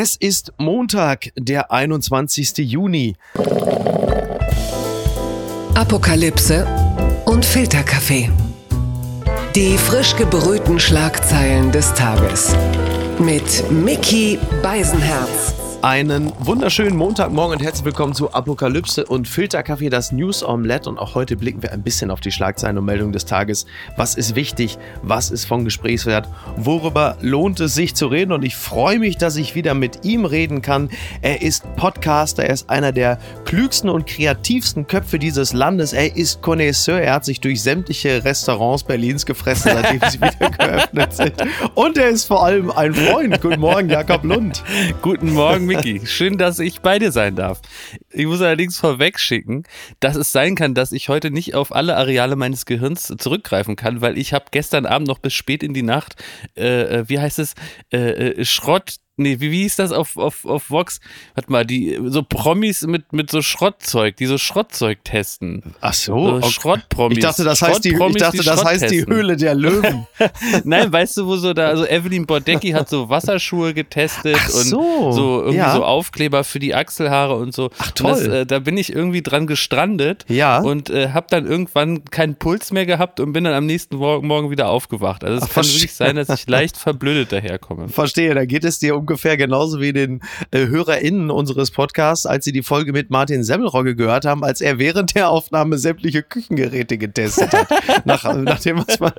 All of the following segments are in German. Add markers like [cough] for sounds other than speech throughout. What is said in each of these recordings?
Es ist Montag, der 21. Juni. Apokalypse und Filterkaffee. Die frisch gebrühten Schlagzeilen des Tages. Mit Mickey Beisenherz. Einen wunderschönen Montagmorgen und herzlich willkommen zu Apokalypse und Filterkaffee, das News Omelette. Und auch heute blicken wir ein bisschen auf die Schlagzeilen und Meldungen des Tages. Was ist wichtig? Was ist von Gesprächswert? Worüber lohnt es sich zu reden? Und ich freue mich, dass ich wieder mit ihm reden kann. Er ist Podcaster, er ist einer der klügsten und kreativsten Köpfe dieses Landes. Er ist Connoisseur, er hat sich durch sämtliche Restaurants Berlins gefressen, seitdem sie wieder [laughs] geöffnet sind. Und er ist vor allem ein Freund. Guten Morgen, Jakob Lund. Guten Morgen, Miki. Schön, dass ich bei dir sein darf. Ich muss allerdings vorweg schicken, dass es sein kann, dass ich heute nicht auf alle Areale meines Gehirns zurückgreifen kann, weil ich habe gestern Abend noch bis spät in die Nacht, äh, äh wie heißt es, äh, äh Schrott nee, wie, wie hieß das auf, auf, auf Vox? Warte mal, die, so Promis mit, mit so Schrottzeug, die so Schrottzeug testen. Ach so. so Schrottpromis. Ich dachte, das heißt die, ich dachte, das heißt die Höhle der Löwen. [laughs] Nein, weißt du, wo so da, also Evelyn Bordecki hat so Wasserschuhe getestet Ach so. und so irgendwie ja. so Aufkleber für die Achselhaare und so. Ach toll. Das, äh, da bin ich irgendwie dran gestrandet. Ja. Und äh, habe dann irgendwann keinen Puls mehr gehabt und bin dann am nächsten Morgen wieder aufgewacht. Also es kann wirklich sein, dass ich leicht [laughs] verblödet daherkomme. Verstehe, da geht es dir um ungefähr genauso wie den äh, HörerInnen unseres Podcasts, als sie die Folge mit Martin Semmelrogge gehört haben, als er während der Aufnahme sämtliche Küchengeräte getestet hat. [laughs] nach, nach dem, was man.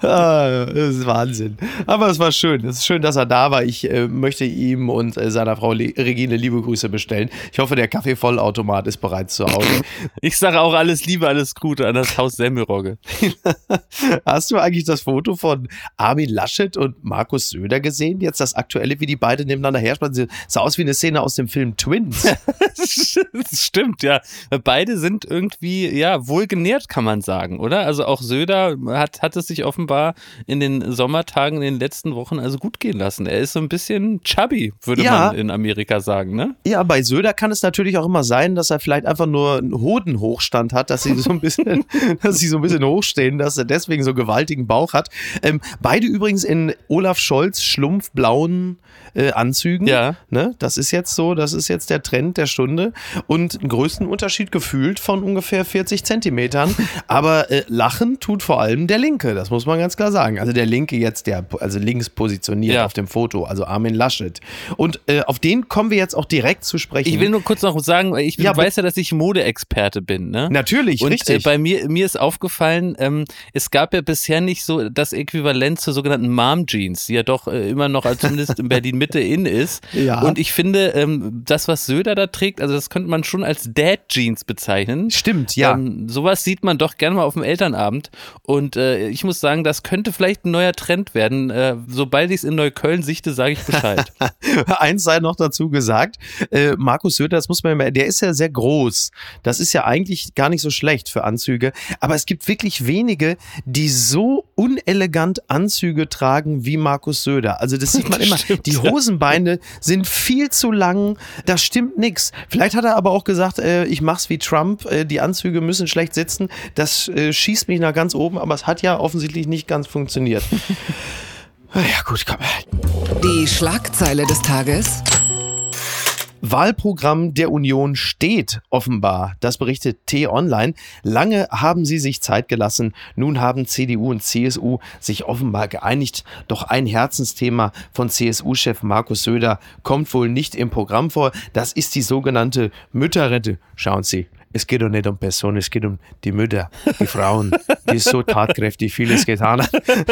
[laughs] ah, das ist Wahnsinn. Aber es war schön. Es ist schön, dass er da war. Ich äh, möchte ihm und äh, seiner Frau Le Regine liebe Grüße bestellen. Ich hoffe, der Kaffeevollautomat ist bereits zu Hause. [laughs] ich sage auch alles Liebe, alles Gute an das Haus Semmelrogge. Hast du eigentlich das Foto von Armin Laschet und Markus Söder gesehen? Jetzt das aktuelle, wie die beiden nebeneinander herspannen. Sah aus wie eine Szene aus dem Film Twins. [laughs] das stimmt, ja. Beide sind irgendwie, ja, wohlgenährt, kann man sagen, oder? Also auch Söder hat, hat es sich offenbar in den Sommertagen, in den letzten Wochen also gut gehen lassen. Er ist so ein bisschen chubby, würde ja. man in Amerika sagen, ne? Ja, bei Söder kann es natürlich auch immer sein, dass er vielleicht einfach nur einen Hodenhochstand hat, dass sie so ein bisschen, [laughs] dass sie so ein bisschen hochstehen, dass er deswegen so gewaltigen Bauch hat. Ähm, beide übrigens in Olaf Scholz schlumpfblauen äh, Anzügen. Ja. Ne? Das ist jetzt so, das ist jetzt der Trend der Stunde. Und einen größten Unterschied gefühlt von ungefähr 40 Zentimetern. [laughs] Aber äh, lachen tut vor allem der Linke, das muss man ganz klar sagen. Also der Linke jetzt, der also links positioniert ja. auf dem Foto, also Armin Laschet. Und äh, auf den kommen wir jetzt auch direkt zu sprechen. Ich will nur kurz noch sagen, ich ja, weiß ja, dass ich Modeexperte bin. Ne? Natürlich, Und, richtig. Äh, bei mir, mir ist aufgefallen, ähm, es gab ja bisher nicht so das Äquivalent zur sogenannten Mom Jeans, die ja doch äh, immer noch als zumindest in Berlin Mitte in ist. [laughs] Ja. Und ich finde, ähm, das, was Söder da trägt, also das könnte man schon als Dad Jeans bezeichnen. Stimmt, ja. Ähm, sowas sieht man doch gerne mal auf dem Elternabend. Und äh, ich muss sagen, das könnte vielleicht ein neuer Trend werden. Äh, sobald ich es in Neukölln sichte, sage ich Bescheid. [laughs] Eins sei noch dazu gesagt, äh, Markus Söder, das muss man ja, der ist ja sehr groß. Das ist ja eigentlich gar nicht so schlecht für Anzüge. Aber es gibt wirklich wenige, die so unelegant Anzüge tragen wie Markus Söder. Also das sieht man immer. Stimmt. Die Hosenbeine sind viel zu lang. Da stimmt nichts. Vielleicht hat er aber auch gesagt, äh, ich mach's wie Trump. Äh, die Anzüge müssen schlecht sitzen. Das äh, schießt mich nach ganz oben, aber es hat ja offensichtlich nicht ganz funktioniert. [laughs] ja, gut, komm. Die Schlagzeile des Tages. Wahlprogramm der Union steht offenbar. Das berichtet T-Online. Lange haben sie sich Zeit gelassen. Nun haben CDU und CSU sich offenbar geeinigt. Doch ein Herzensthema von CSU-Chef Markus Söder kommt wohl nicht im Programm vor. Das ist die sogenannte Mütterrente. Schauen Sie, es geht doch nicht um Personen, es geht um die Mütter, die Frauen, die so tatkräftig vieles getan haben.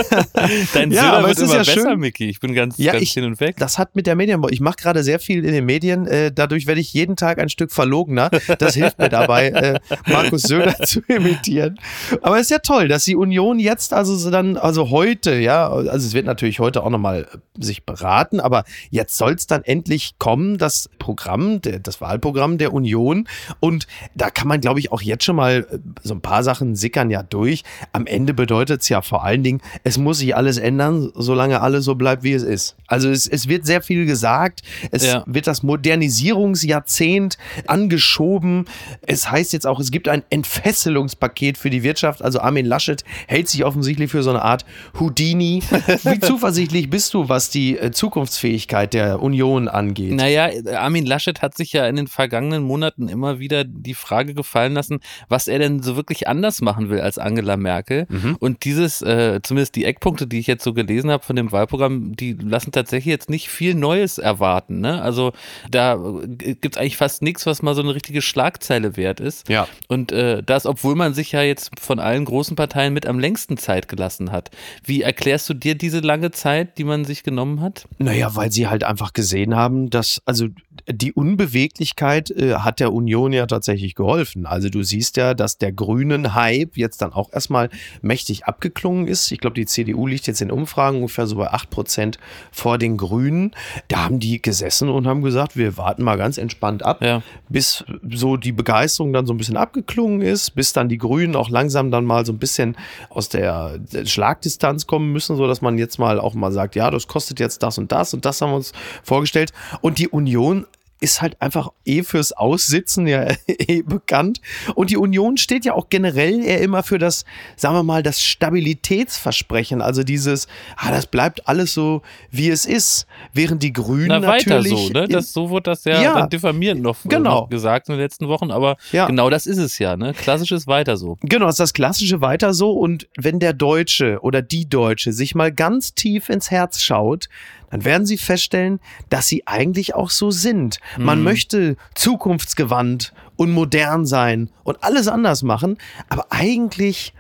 Dein ja, Söder aber wird es ist immer ja besser, schön. Micky. Ich bin ganz, ja, ganz ich, hin und weg. Das hat mit der Medien, ich mache gerade sehr viel in den Medien, äh, dadurch werde ich jeden Tag ein Stück verlogener. Das hilft mir dabei, äh, Markus Söder zu imitieren. Aber es ist ja toll, dass die Union jetzt also dann, also heute, ja, also es wird natürlich heute auch nochmal sich beraten, aber jetzt soll es dann endlich kommen, das Programm, das Wahlprogramm der Union und da kann man, glaube ich, auch jetzt schon mal äh, so ein paar Sachen sickern ja durch. Am Ende bedeutet es ja vor allen Dingen, es muss sich alles ändern, solange alles so bleibt, wie es ist. Also es, es wird sehr viel gesagt. Es ja. wird das Modernisierungsjahrzehnt angeschoben. Es heißt jetzt auch, es gibt ein Entfesselungspaket für die Wirtschaft. Also Armin Laschet hält sich offensichtlich für so eine Art Houdini. [laughs] Wie zuversichtlich bist du, was die äh, Zukunftsfähigkeit der Union angeht? Naja, Armin Laschet hat sich ja in den vergangenen Monaten immer wieder die Frage gefallen lassen, was er denn so wirklich anders machen will als Angela Merkel. Mhm. Und dieses, äh, zumindest die Eckpunkte, die ich jetzt so gelesen habe von dem Wahlprogramm, die lassen tatsächlich jetzt nicht viel Neues erwarten. Ne? Also da äh, gibt es eigentlich fast nichts, was mal so eine richtige Schlagzeile wert ist. Ja. Und äh, das, obwohl man sich ja jetzt von allen großen Parteien mit am längsten Zeit gelassen hat. Wie erklärst du dir diese lange Zeit, die man sich genommen hat? Naja, weil sie halt einfach gesehen haben, dass, also die Unbeweglichkeit äh, hat der Union ja tatsächlich geholfen. Also du siehst ja, dass der grünen Hype jetzt dann auch erstmal mächtig abgeklungen ist. Ich glaube, die CDU liegt jetzt in Umfragen ungefähr so bei 8 Prozent vor den Grünen. Da haben die gesessen und haben gesagt, wir warten mal ganz entspannt ab, ja. bis so die Begeisterung dann so ein bisschen abgeklungen ist, bis dann die Grünen auch langsam dann mal so ein bisschen aus der Schlagdistanz kommen müssen, so dass man jetzt mal auch mal sagt, ja, das kostet jetzt das und das und das haben wir uns vorgestellt. Und die Union ist halt einfach eh fürs Aussitzen ja [laughs] eh bekannt. Und die Union steht ja auch generell eher immer für das, sagen wir mal, das Stabilitätsversprechen. Also dieses, ah, das bleibt alles so, wie es ist. Während die Grünen Na, weiter natürlich. so, ne? Das, so wurde das ja, ja dann diffamierend noch, genau. noch gesagt in den letzten Wochen. Aber ja. genau das ist es ja, ne? Klassisches weiter so. Genau, ist das klassische weiter so. Und wenn der Deutsche oder die Deutsche sich mal ganz tief ins Herz schaut, dann werden Sie feststellen, dass Sie eigentlich auch so sind. Man mhm. möchte zukunftsgewandt und modern sein und alles anders machen, aber eigentlich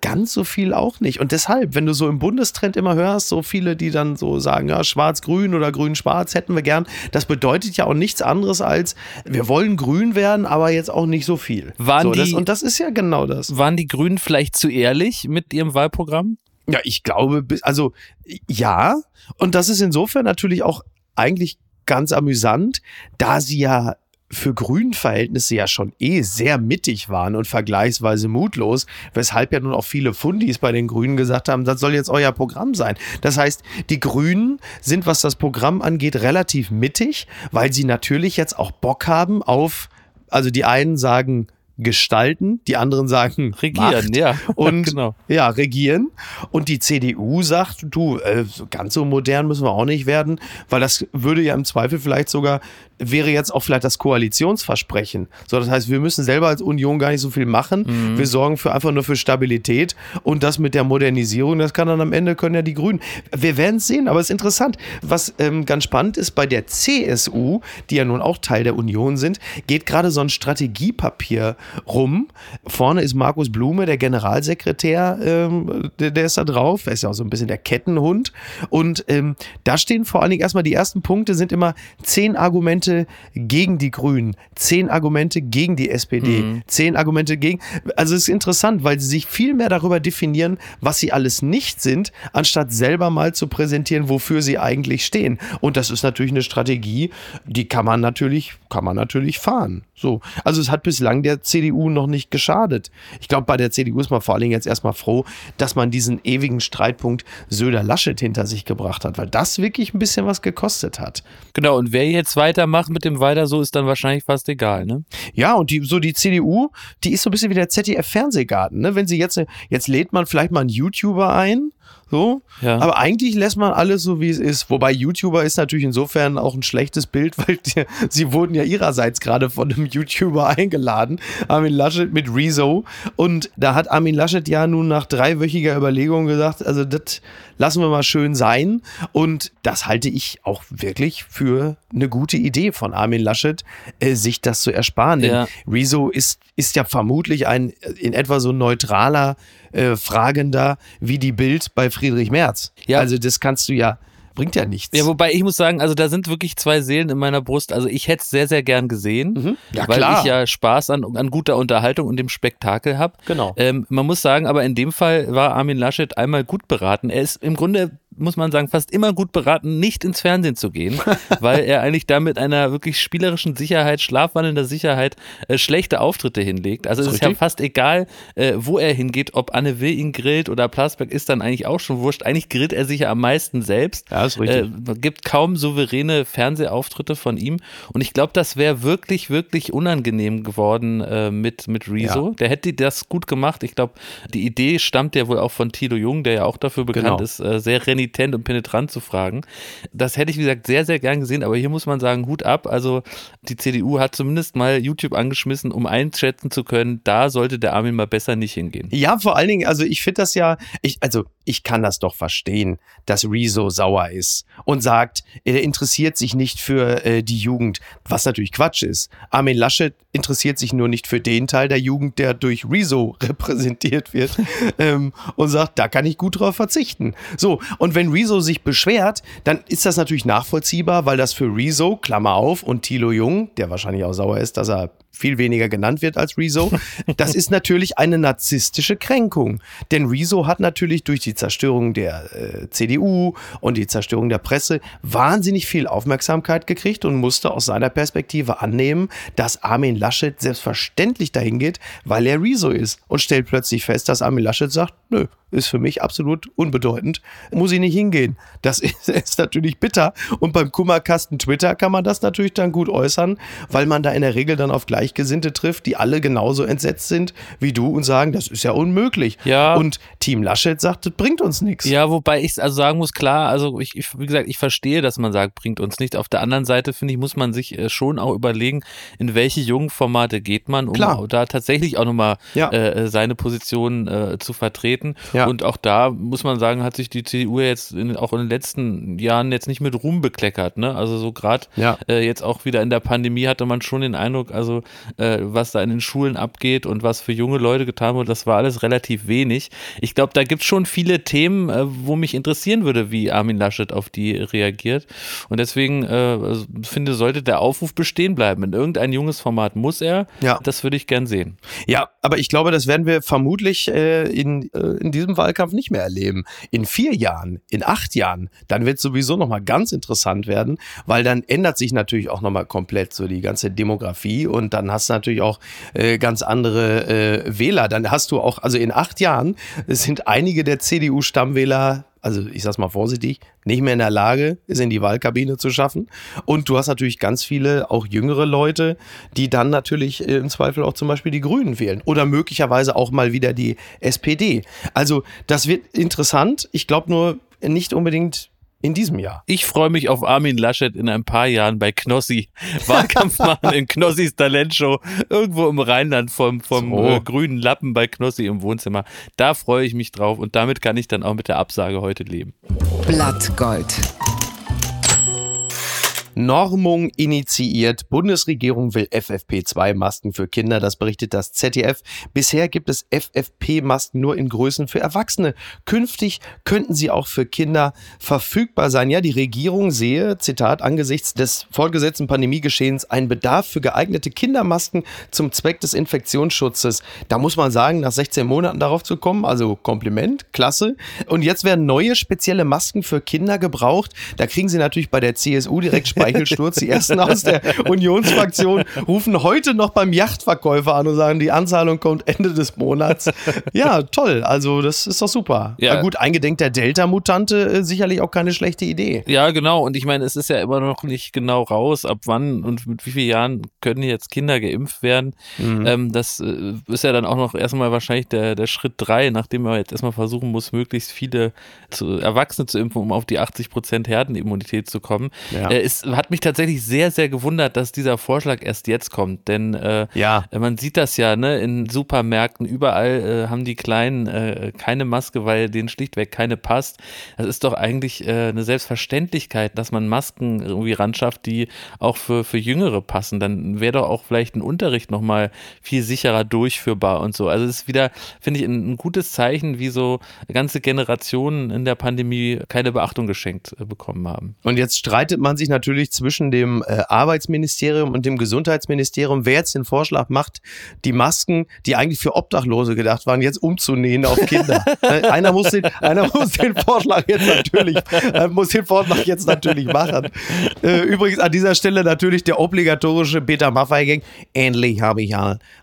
ganz so viel auch nicht. Und deshalb, wenn du so im Bundestrend immer hörst, so viele, die dann so sagen, ja, schwarz-grün oder grün-schwarz hätten wir gern, das bedeutet ja auch nichts anderes als, wir wollen grün werden, aber jetzt auch nicht so viel. Waren so, die, das, und das ist ja genau das. Waren die Grünen vielleicht zu ehrlich mit ihrem Wahlprogramm? Ja, ich glaube, also ja. Und das ist insofern natürlich auch eigentlich ganz amüsant, da sie ja für Grünverhältnisse ja schon eh sehr mittig waren und vergleichsweise mutlos, weshalb ja nun auch viele Fundis bei den Grünen gesagt haben, das soll jetzt euer Programm sein. Das heißt, die Grünen sind, was das Programm angeht, relativ mittig, weil sie natürlich jetzt auch Bock haben auf, also die einen sagen gestalten, die anderen sagen [laughs] regieren, Macht ja. [laughs] Und genau. ja, regieren. Und die CDU sagt, du, äh, ganz so modern müssen wir auch nicht werden, weil das würde ja im Zweifel vielleicht sogar wäre jetzt auch vielleicht das Koalitionsversprechen. So, das heißt, wir müssen selber als Union gar nicht so viel machen. Mhm. Wir sorgen für einfach nur für Stabilität und das mit der Modernisierung, das kann dann am Ende können ja die Grünen. Wir werden es sehen, aber es ist interessant. Was ähm, ganz spannend ist, bei der CSU, die ja nun auch Teil der Union sind, geht gerade so ein Strategiepapier rum. Vorne ist Markus Blume, der Generalsekretär, ähm, der, der, ist da drauf. Er ist ja auch so ein bisschen der Kettenhund. Und ähm, da stehen vor allen Dingen erstmal die ersten Punkte sind immer zehn Argumente gegen die Grünen, zehn Argumente gegen die SPD, mhm. zehn Argumente gegen. Also es ist interessant, weil sie sich viel mehr darüber definieren, was sie alles nicht sind, anstatt selber mal zu präsentieren, wofür sie eigentlich stehen. Und das ist natürlich eine Strategie, die kann man natürlich, kann man natürlich fahren. So. Also es hat bislang der CDU noch nicht geschadet. Ich glaube, bei der CDU ist man vor allen Dingen jetzt erstmal froh, dass man diesen ewigen Streitpunkt Söder-Laschet hinter sich gebracht hat, weil das wirklich ein bisschen was gekostet hat. Genau, und wer jetzt weitermacht mit dem Weiter so, ist dann wahrscheinlich fast egal, ne? Ja, und die, so die CDU, die ist so ein bisschen wie der ZDF-Fernsehgarten, ne? Wenn sie jetzt, jetzt lädt man vielleicht mal einen YouTuber ein, so. Ja. Aber eigentlich lässt man alles so, wie es ist. Wobei YouTuber ist natürlich insofern auch ein schlechtes Bild, [laughs] weil die, sie wurden ja ihrerseits gerade von einem YouTuber [laughs] eingeladen, Armin Laschet mit Rezo. Und da hat Armin Laschet ja nun nach dreiwöchiger Überlegung gesagt, also das lassen wir mal schön sein. Und das halte ich auch wirklich für eine gute Idee von Armin Laschet, äh, sich das zu ersparen. Denn ja. Rezo ist, ist ja vermutlich ein in etwa so neutraler äh, Fragender wie die Bild bei Friedrich Merz. Ja. Also das kannst du ja bringt ja nichts. Ja, wobei ich muss sagen, also da sind wirklich zwei Seelen in meiner Brust. Also ich hätte es sehr, sehr gern gesehen, mhm. ja, weil klar. ich ja Spaß an, an guter Unterhaltung und dem Spektakel habe. Genau. Ähm, man muss sagen, aber in dem Fall war Armin Laschet einmal gut beraten. Er ist im Grunde muss man sagen, fast immer gut beraten, nicht ins Fernsehen zu gehen, [laughs] weil er eigentlich da mit einer wirklich spielerischen Sicherheit, schlafwandelnder Sicherheit äh, schlechte Auftritte hinlegt. Also es ist ja fast egal, äh, wo er hingeht, ob Anne Will ihn grillt oder Plasberg ist dann eigentlich auch schon wurscht. Eigentlich grillt er sich ja am meisten selbst. Ja, ist richtig. Äh, gibt kaum souveräne Fernsehauftritte von ihm. Und ich glaube, das wäre wirklich, wirklich unangenehm geworden äh, mit, mit Rezo. Ja. Der hätte das gut gemacht. Ich glaube, die Idee stammt ja wohl auch von Tilo Jung, der ja auch dafür bekannt genau. ist, äh, sehr renitent und penetrant zu fragen. Das hätte ich, wie gesagt, sehr, sehr gern gesehen. Aber hier muss man sagen, Hut ab. Also die CDU hat zumindest mal YouTube angeschmissen, um einschätzen zu können, da sollte der Armin mal besser nicht hingehen. Ja, vor allen Dingen, also ich finde das ja, ich, also ich kann das doch verstehen, dass Rezo sauer ist und sagt, er interessiert sich nicht für äh, die Jugend, was natürlich Quatsch ist. Armin Laschet interessiert sich nur nicht für den Teil der Jugend, der durch Rezo [laughs] repräsentiert wird ähm, und sagt, da kann ich gut drauf verzichten. So, und wenn Rezo sich beschwert, dann ist das natürlich nachvollziehbar, weil das für Rezo, Klammer auf, und Thilo Jung, der wahrscheinlich auch sauer ist, dass er viel weniger genannt wird als Rezo, das ist natürlich eine narzisstische Kränkung. Denn Rezo hat natürlich durch die Zerstörung der äh, CDU und die Zerstörung der Presse wahnsinnig viel Aufmerksamkeit gekriegt und musste aus seiner Perspektive annehmen, dass Armin Laschet selbstverständlich dahin geht, weil er Rezo ist und stellt plötzlich fest, dass Armin Laschet sagt, nö, ist für mich absolut unbedeutend, muss ich nicht hingehen. Das [laughs] ist, ist natürlich bitter und beim Kummerkasten Twitter kann man das natürlich dann gut äußern, weil man da in der Regel dann auf Gleichgesinnte trifft, die alle genauso entsetzt sind wie du und sagen, das ist ja unmöglich. Ja. Und Team Laschet sagt, das bringt uns nichts. Ja, wobei ich also sagen muss, klar, also ich, ich, wie gesagt, ich verstehe, dass man sagt, bringt uns nichts. Auf der anderen Seite, finde ich, muss man sich äh, schon auch überlegen, in welche jungen Formate geht man, um klar. da tatsächlich auch nochmal ja. äh, seine Position äh, zu vertreten. Ja. Und auch da muss man sagen, hat sich die CDU jetzt in, auch in den letzten Jahren jetzt nicht mit Ruhm bekleckert. Ne? Also so gerade ja. äh, jetzt auch wieder in der Pandemie hatte man schon den Eindruck, also äh, was da in den Schulen abgeht und was für junge Leute getan wurde, das war alles relativ wenig. Ich glaube, da gibt es schon viele Themen, äh, wo mich interessieren würde, wie Armin Laschet auf die reagiert. Und deswegen äh, also, finde, sollte der Aufruf bestehen bleiben. In irgendein junges Format muss er. Ja. Das würde ich gern sehen. Ja, aber ich glaube, das werden wir vermutlich äh, in, äh, in diesem Wahlkampf nicht mehr erleben. In vier Jahren, in acht Jahren, dann wird es sowieso nochmal ganz interessant werden, weil dann ändert sich natürlich auch nochmal komplett so die ganze Demografie und dann hast du natürlich auch äh, ganz andere äh, Wähler. Dann hast du auch, also in acht Jahren sind einige der CDU-Stammwähler also ich sag's mal vorsichtig, nicht mehr in der Lage, es in die Wahlkabine zu schaffen. Und du hast natürlich ganz viele, auch jüngere Leute, die dann natürlich äh, im Zweifel auch zum Beispiel die Grünen wählen oder möglicherweise auch mal wieder die SPD. Also das wird interessant. Ich glaube nur nicht unbedingt in diesem Jahr. Ich freue mich auf Armin Laschet in ein paar Jahren bei Knossi. [laughs] Wahlkampf machen in Knossis Talentshow irgendwo im Rheinland vom, vom so. äh, grünen Lappen bei Knossi im Wohnzimmer. Da freue ich mich drauf und damit kann ich dann auch mit der Absage heute leben. Blattgold. Normung initiiert. Bundesregierung will FFP2-Masken für Kinder. Das berichtet das ZDF. Bisher gibt es FFP-Masken nur in Größen für Erwachsene. Künftig könnten sie auch für Kinder verfügbar sein. Ja, die Regierung sehe, Zitat, angesichts des fortgesetzten Pandemiegeschehens einen Bedarf für geeignete Kindermasken zum Zweck des Infektionsschutzes. Da muss man sagen, nach 16 Monaten darauf zu kommen, also Kompliment, klasse. Und jetzt werden neue spezielle Masken für Kinder gebraucht. Da kriegen sie natürlich bei der CSU direkt Speicher [laughs] Eichelsturz. Die ersten aus der Unionsfraktion rufen heute noch beim Yachtverkäufer an und sagen, die Anzahlung kommt Ende des Monats. Ja, toll. Also, das ist doch super. Ja. Na gut, eingedenk der Delta-Mutante äh, sicherlich auch keine schlechte Idee. Ja, genau. Und ich meine, es ist ja immer noch nicht genau raus, ab wann und mit wie vielen Jahren können jetzt Kinder geimpft werden. Mhm. Ähm, das äh, ist ja dann auch noch erstmal wahrscheinlich der, der Schritt drei, nachdem man jetzt erstmal versuchen muss, möglichst viele zu, Erwachsene zu impfen, um auf die 80 Prozent Herdenimmunität zu kommen. Ja. Äh, ist hat mich tatsächlich sehr, sehr gewundert, dass dieser Vorschlag erst jetzt kommt. Denn äh, ja. man sieht das ja, ne, in Supermärkten, überall äh, haben die Kleinen äh, keine Maske, weil denen schlichtweg keine passt. Das ist doch eigentlich äh, eine Selbstverständlichkeit, dass man Masken irgendwie ranschafft, die auch für, für Jüngere passen. Dann wäre doch auch vielleicht ein Unterricht nochmal viel sicherer durchführbar und so. Also es ist wieder, finde ich, ein, ein, gutes Zeichen, wie so ganze Generationen in der Pandemie keine Beachtung geschenkt äh, bekommen haben. Und jetzt streitet man sich natürlich natürlich zwischen dem äh, Arbeitsministerium und dem Gesundheitsministerium, wer jetzt den Vorschlag macht, die Masken, die eigentlich für Obdachlose gedacht waren, jetzt umzunähen auf Kinder. Ne, [laughs] einer, muss den, einer muss den Vorschlag jetzt natürlich, äh, muss den Vorschlag jetzt natürlich machen. Äh, übrigens an dieser Stelle natürlich der obligatorische Peter Maffei-Gang. Endlich habe ich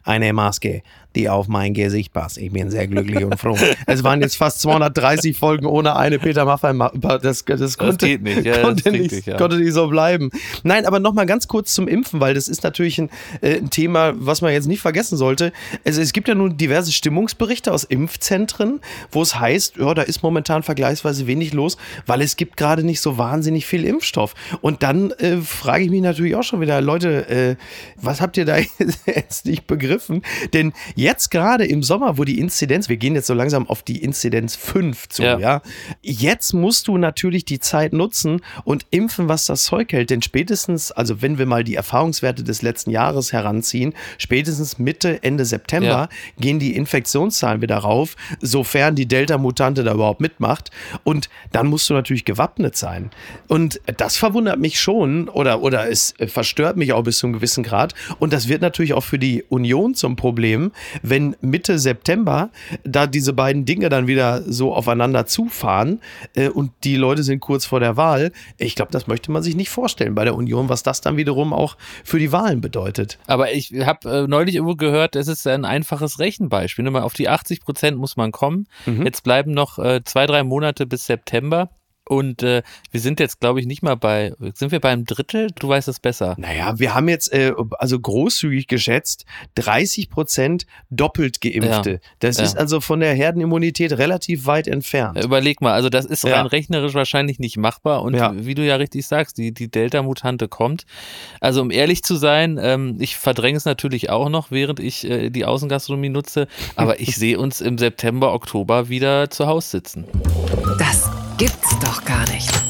eine Maske die auf mein Gesicht passt. Ich bin sehr glücklich und froh. [laughs] Es waren jetzt fast 230 Folgen ohne eine Peter Maffay. Das, das, konnte, geht nicht. Ja, konnte, nicht, nicht ja. konnte nicht so bleiben. Nein, aber nochmal ganz kurz zum Impfen, weil das ist natürlich ein, äh, ein, Thema, was man jetzt nicht vergessen sollte. Also es gibt ja nun diverse Stimmungsberichte aus Impfzentren, wo es heißt, ja, da ist momentan vergleichsweise wenig los, weil es gibt gerade nicht so wahnsinnig viel Impfstoff. Und dann äh, frage ich mich natürlich auch schon wieder, Leute, äh, was habt ihr da [laughs] jetzt nicht begriffen? Denn jetzt gerade im Sommer, wo die Inzidenz, wir gehen jetzt so langsam auf die Inzidenz 5 zu, ja. ja. Jetzt musst du natürlich die Zeit nutzen und impfen, was das Zeug hält. Denn spätestens, also wenn wir mal die Erfahrungswerte des letzten Jahres heranziehen, spätestens Mitte, Ende September ja. gehen die Infektionszahlen wieder rauf, sofern die Delta-Mutante da überhaupt mitmacht. Und dann musst du natürlich gewappnet sein. Und das verwundert mich schon oder, oder es verstört mich auch bis zu einem gewissen Grad. Und das wird natürlich auch für die Union zum Problem, wenn Mitte September da diese beiden Dinge dann wieder so aufeinander zufahren äh, und die Leute sind kurz vor der Wahl, ich glaube, das möchte man sich nicht vorstellen bei der Union, was das dann wiederum auch für die Wahlen bedeutet. Aber ich habe äh, neulich irgendwo gehört, es ist ein einfaches Rechenbeispiel. Mal auf die 80 Prozent muss man kommen. Mhm. Jetzt bleiben noch äh, zwei, drei Monate bis September. Und äh, wir sind jetzt, glaube ich, nicht mal bei, sind wir beim Drittel? Du weißt es besser. Naja, wir haben jetzt, äh, also großzügig geschätzt, 30 Prozent doppelt Geimpfte. Ja. Das ja. ist also von der Herdenimmunität relativ weit entfernt. Überleg mal, also das ist ja. rein rechnerisch wahrscheinlich nicht machbar. Und wie du ja richtig sagst, die, die Delta-Mutante kommt. Also um ehrlich zu sein, ähm, ich verdränge es natürlich auch noch, während ich äh, die Außengastronomie nutze. Aber ich [laughs] sehe uns im September, Oktober wieder zu Hause sitzen. Das gibt's doch gar nicht.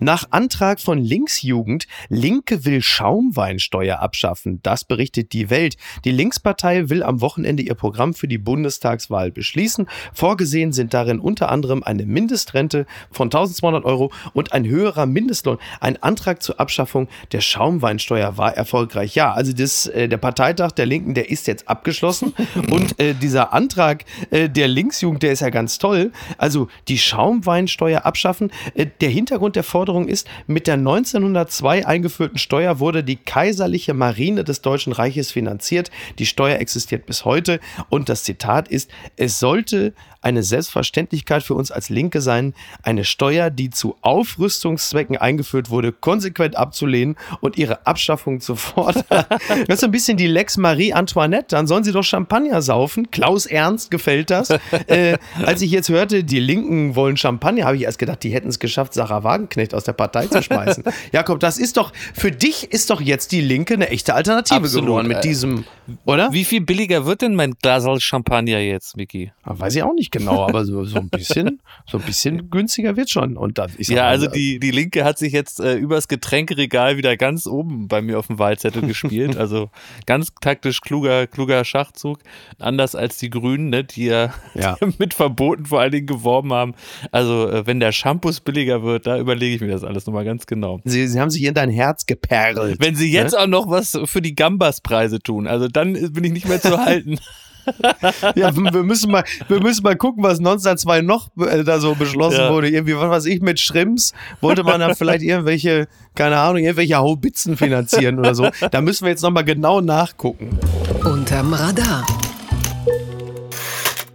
Nach Antrag von Linksjugend, Linke will Schaumweinsteuer abschaffen. Das berichtet die Welt. Die Linkspartei will am Wochenende ihr Programm für die Bundestagswahl beschließen. Vorgesehen sind darin unter anderem eine Mindestrente von 1200 Euro und ein höherer Mindestlohn. Ein Antrag zur Abschaffung der Schaumweinsteuer war erfolgreich. Ja, also das, äh, der Parteitag der Linken, der ist jetzt abgeschlossen. [laughs] und äh, dieser Antrag äh, der Linksjugend, der ist ja ganz toll. Also die Schaumweinsteuer abschaffen. Äh, der Hintergrund der Forderung Forderung ist, mit der 1902 eingeführten Steuer wurde die kaiserliche Marine des Deutschen Reiches finanziert. Die Steuer existiert bis heute und das Zitat ist, es sollte eine Selbstverständlichkeit für uns als Linke sein, eine Steuer, die zu Aufrüstungszwecken eingeführt wurde, konsequent abzulehnen und ihre Abschaffung zu fordern. [laughs] das ist ein bisschen die Lex Marie Antoinette. Dann sollen sie doch Champagner saufen. Klaus Ernst gefällt das. [laughs] äh, als ich jetzt hörte, die Linken wollen Champagner, habe ich erst gedacht, die hätten es geschafft, Sarah Wagenknecht aus der Partei zu schmeißen. [laughs] Jakob, das ist doch, für dich ist doch jetzt die Linke eine echte Alternative Absolut. geworden mit diesem, oder? Wie viel billiger wird denn mein Glas Champagner jetzt, Micky? Weiß ich auch nicht genau, aber so, so ein bisschen, so ein bisschen [laughs] günstiger wird schon. Und dann, ja, mal, also die, die Linke hat sich jetzt äh, übers Getränkeregal wieder ganz oben bei mir auf dem Wahlzettel gespielt. [laughs] Also ganz taktisch kluger, kluger Schachzug. Anders als die Grünen, ne, die ja, ja. Mit Verboten vor allen Dingen geworben haben. Also äh, wenn der Shampoo billiger wird, da überlege ich mir das alles nochmal ganz genau. Sie, Sie haben sich in dein Herz geperlt. Wenn Sie jetzt ne? auch noch was für die Gambas-Preise tun, also dann bin ich nicht mehr zu halten. [laughs] [laughs] ja, wir müssen mal, wir müssen mal gucken, was 1902 noch äh, da so beschlossen ja. wurde. Irgendwie, was weiß ich, mit Schrimps wollte man dann vielleicht irgendwelche, keine Ahnung, irgendwelche Haubitzen finanzieren oder so. Da müssen wir jetzt nochmal genau nachgucken. Unterm Radar.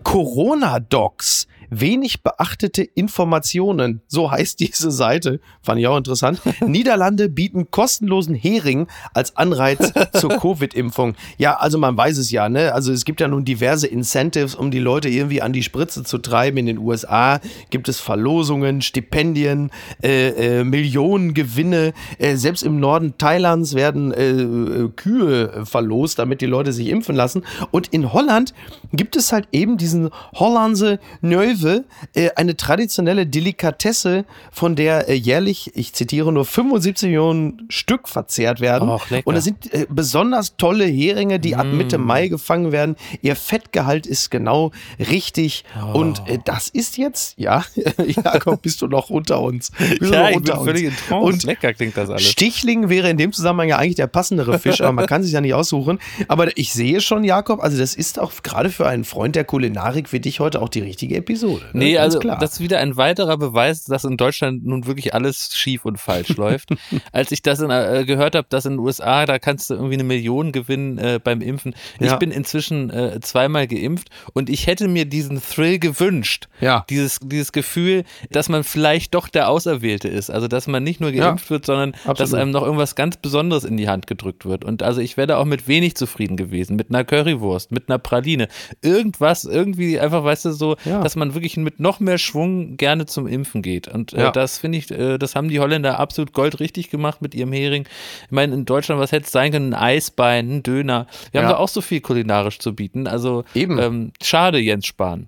Corona-Docs Wenig beachtete Informationen, so heißt diese Seite, fand ich auch interessant. [laughs] Niederlande bieten kostenlosen Hering als Anreiz zur [laughs] Covid-Impfung. Ja, also man weiß es ja, ne? Also es gibt ja nun diverse Incentives, um die Leute irgendwie an die Spritze zu treiben. In den USA gibt es Verlosungen, Stipendien, äh, äh, Millionengewinne. Äh, selbst im Norden Thailands werden äh, äh, Kühe verlost, damit die Leute sich impfen lassen. Und in Holland gibt es halt eben diesen Hollandse Neuwe Löwe, äh, eine traditionelle Delikatesse, von der äh, jährlich, ich zitiere nur 75 Millionen Stück verzehrt werden. Och. Und das sind äh, besonders tolle Heringe, die ab Mitte Mai gefangen werden. Ihr Fettgehalt ist genau richtig. Und äh, das ist jetzt, ja, [laughs] Jakob, bist du noch unter uns? Bist Ja, ich unter bin völlig in Trance. Und Lecker klingt das alles. Stichling wäre in dem Zusammenhang ja eigentlich der passendere Fisch, aber man kann sich ja nicht aussuchen. Aber ich sehe schon, Jakob, also das ist auch gerade für einen Freund der Kulinarik wie dich heute auch die richtige Episode. Ne? Nee, Ganz also klar. das ist wieder ein weiterer Beweis, dass in Deutschland nun wirklich alles schief und falsch [laughs] läuft. Als ich das in, äh, gehört habe, dass in den USA, da kannst du irgendwie eine Million gewinnen äh, beim Impfen. Ich Ja. bin inzwischen äh, zweimal geimpft und ich hätte mir diesen Thrill gewünscht. Ja. Dieses, dieses Gefühl, dass man vielleicht doch der Auserwählte ist. Also, dass man nicht nur geimpft wird, sondern dass absolut. einem noch irgendwas ganz Besonderes in die Hand gedrückt wird. Und also ich wäre da auch mit wenig zufrieden gewesen. Mit einer Currywurst, mit einer Praline. Irgendwas, irgendwie einfach, weißt du, so, Ja. dass man wirklich mit noch mehr Schwung gerne zum Impfen geht. Und äh, Ja. das finde ich, äh, das haben die Holländer absolut goldrichtig gemacht mit ihrem Hering. Ich meine, in Deutschland, was hätte es sein können? Ein Eisbein, ein Döner. Wir haben Ja. da auch so viel kulinarisch zu bieten. Also Eben. Ähm, schade, Jens Spahn.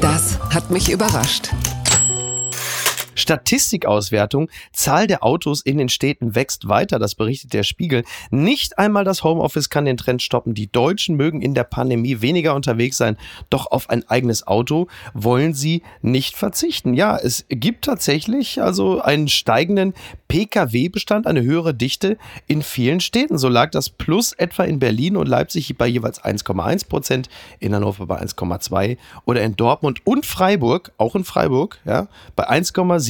Das hat mich überrascht. Statistikauswertung, Zahl der Autos in den Städten wächst weiter, das berichtet der Spiegel. Nicht einmal das Homeoffice kann den Trend stoppen. Die Deutschen mögen in der Pandemie weniger unterwegs sein, doch auf ein eigenes Auto wollen sie nicht verzichten. Ja, es gibt tatsächlich also einen steigenden Pkw-Bestand, eine höhere Dichte in vielen Städten. So lag das Plus etwa in Berlin und Leipzig bei jeweils 1,1 Prozent, in Hannover bei 1,2 oder in Dortmund und Freiburg, auch in Freiburg, ja, bei 1,7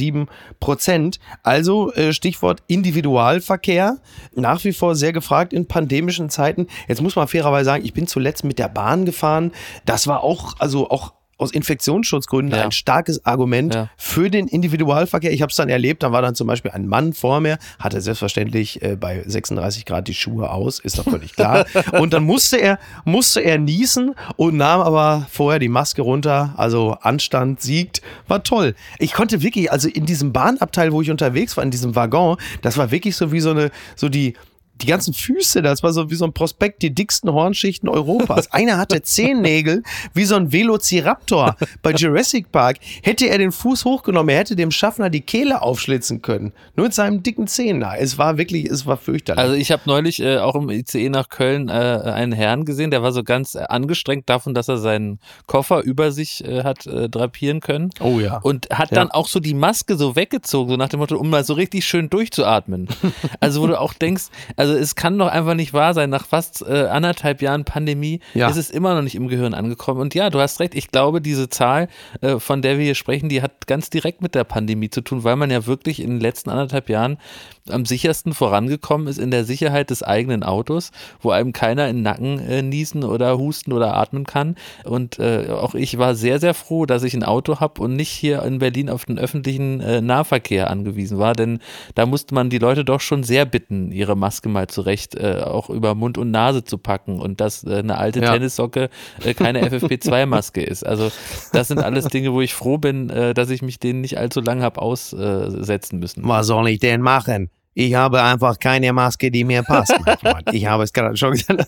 Prozent. Also äh, Stichwort Individualverkehr, nach wie vor sehr gefragt in pandemischen Zeiten. Jetzt muss man fairerweise sagen, ich bin zuletzt mit der Bahn gefahren. Das war auch, also auch aus Infektionsschutzgründen Ja. ein starkes Argument Ja. für den Individualverkehr. Ich habe es dann erlebt, da war dann zum Beispiel ein Mann vor mir, hatte selbstverständlich äh, bei 36 Grad die Schuhe aus, ist doch völlig klar. [laughs] und dann musste er, musste er niesen und nahm aber vorher die Maske runter. Also Anstand siegt, war toll. Ich konnte wirklich, also in diesem Bahnabteil, wo ich unterwegs war, in diesem Waggon, das war wirklich so wie so eine, so die die ganzen Füße, das war so wie so ein Prospekt, die dicksten Hornschichten Europas. [laughs] Einer hatte Zehennägel wie so ein Velociraptor bei Jurassic Park. Hätte er den Fuß hochgenommen, er hätte dem Schaffner die Kehle aufschlitzen können. Nur mit seinem dicken Zehen da. Es war wirklich, es war fürchterlich. Also ich habe neulich äh, auch im ICE nach Köln äh, einen Herrn gesehen, der war so ganz äh, angestrengt davon, dass er seinen Koffer über sich äh, hat äh, drapieren können. Oh ja. Und hat Ja. dann auch so die Maske so weggezogen, so nach dem Motto, um mal so richtig schön durchzuatmen. [laughs] also wo du auch denkst, also es kann doch einfach nicht wahr sein, nach fast äh, anderthalb Jahren Pandemie Ja. ist es immer noch nicht im Gehirn angekommen. Und ja, du hast recht, ich glaube, diese Zahl, äh, von der wir hier sprechen, die hat ganz direkt mit der Pandemie zu tun, weil man ja wirklich in den letzten anderthalb Jahren am sichersten vorangekommen ist in der Sicherheit des eigenen Autos, wo einem keiner in den Nacken äh, niesen oder husten oder atmen kann. Und äh, auch ich war sehr, sehr froh, dass ich ein Auto habe und nicht hier in Berlin auf den öffentlichen äh, Nahverkehr angewiesen war, denn da musste man die Leute doch schon sehr bitten, ihre Maske mal zurecht äh, auch über Mund und Nase zu packen und dass äh, eine alte Ja. Tennissocke äh, keine [laughs] FFP2-Maske ist. Also das sind alles Dinge, wo ich froh bin, dass ich mich denen nicht allzu lange habe aussetzen müssen. Was soll ich denn machen? Ich habe einfach keine Maske, die mir passt. [laughs] Ich habe es gerade schon gesagt.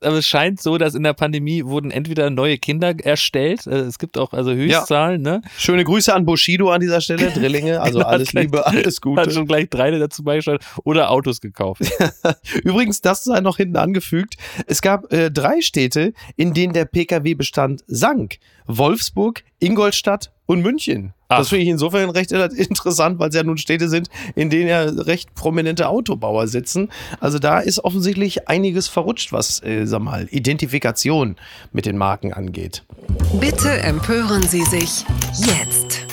aber es scheint so, dass in der Pandemie wurden entweder neue Kinder erstellt, äh, es gibt auch also Höchstzahlen, ne? Schöne Grüße an Bushido an dieser Stelle, Drillinge. [laughs] Also Genau, alles hat gleich- Liebe, alles Hat Gute. schon gleich drei dazu beigesteuert oder Autos gekauft. [laughs] Übrigens, das sei noch hinten angefügt. Es gab äh, drei Städte, in denen der Pkw-Bestand sank. Wolfsburg, Ingolstadt und München. Ach. Das finde ich insofern recht interessant, weil es ja nun Städte sind, in denen ja recht prominente Autobauer sitzen. Also da ist offensichtlich einiges verrutscht, was, äh, sag mal, Identifikation mit den Marken angeht. Bitte empören Sie sich jetzt.